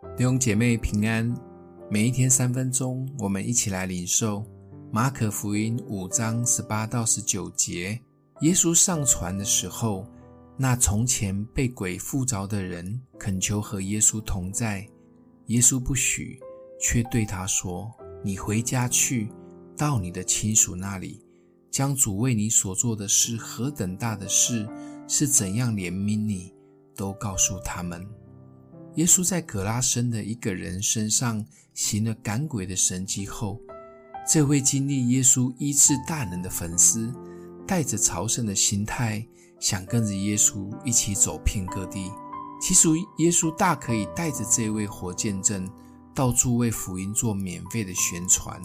弟兄姐妹平安，每一天三分钟，我们一起来领受马可福音五章十八到十九节。耶稣上船的时候，那从前被鬼附着的人恳求和耶稣同在，耶稣不许，却对他说：“你回家去，到你的亲属那里。”将主为你所做的事何等大的事，是怎样怜悯你，都告诉他们。耶稣在葛拉森的一个人身上行了赶鬼的神迹后，这位经历耶稣医治大能的粉丝，带着朝圣的心态，想跟着耶稣一起走遍各地。其实耶稣大可以带着这位活见证，到处为福音做免费的宣传。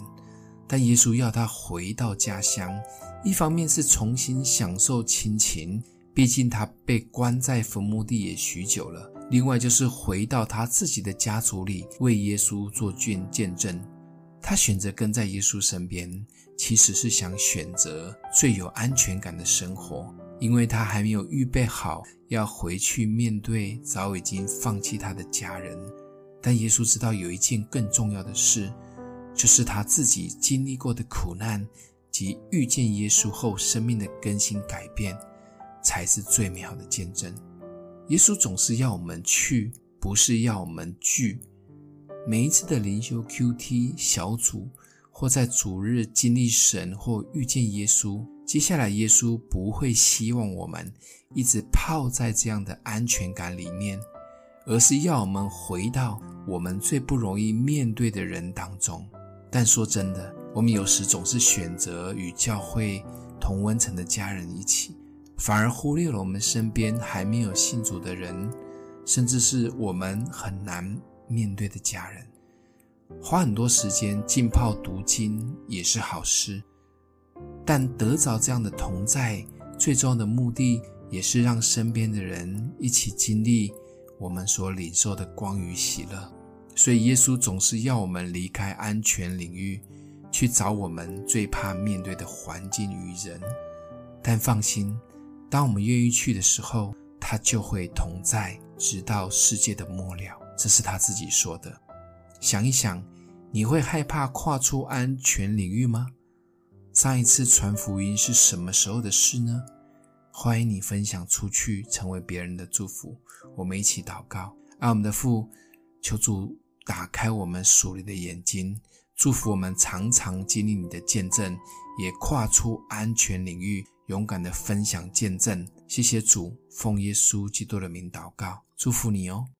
但耶稣要他回到家乡，一方面是重新享受亲情，毕竟他被关在坟墓地也许久了；另外就是回到他自己的家族里，为耶稣做见见证。他选择跟在耶稣身边，其实是想选择最有安全感的生活，因为他还没有预备好要回去面对早已经放弃他的家人。但耶稣知道有一件更重要的事。就是他自己经历过的苦难及遇见耶稣后生命的更新改变，才是最美好的见证。耶稣总是要我们去，不是要我们聚。每一次的灵修 QT 小组，或在主日经历神或遇见耶稣，接下来耶稣不会希望我们一直泡在这样的安全感里面，而是要我们回到我们最不容易面对的人当中。但说真的，我们有时总是选择与教会同温层的家人一起，反而忽略了我们身边还没有信主的人，甚至是我们很难面对的家人。花很多时间浸泡读经也是好事，但得着这样的同在，最重要的目的也是让身边的人一起经历我们所领受的光与喜乐。所以，耶稣总是要我们离开安全领域，去找我们最怕面对的环境与人。但放心，当我们愿意去的时候，他就会同在，直到世界的末了。这是他自己说的。想一想，你会害怕跨出安全领域吗？上一次传福音是什么时候的事呢？欢迎你分享出去，成为别人的祝福。我们一起祷告，爱我们的父，求主。打开我们属灵的眼睛，祝福我们常常经历你的见证，也跨出安全领域，勇敢的分享见证。谢谢主，奉耶稣基督的名祷告，祝福你哦。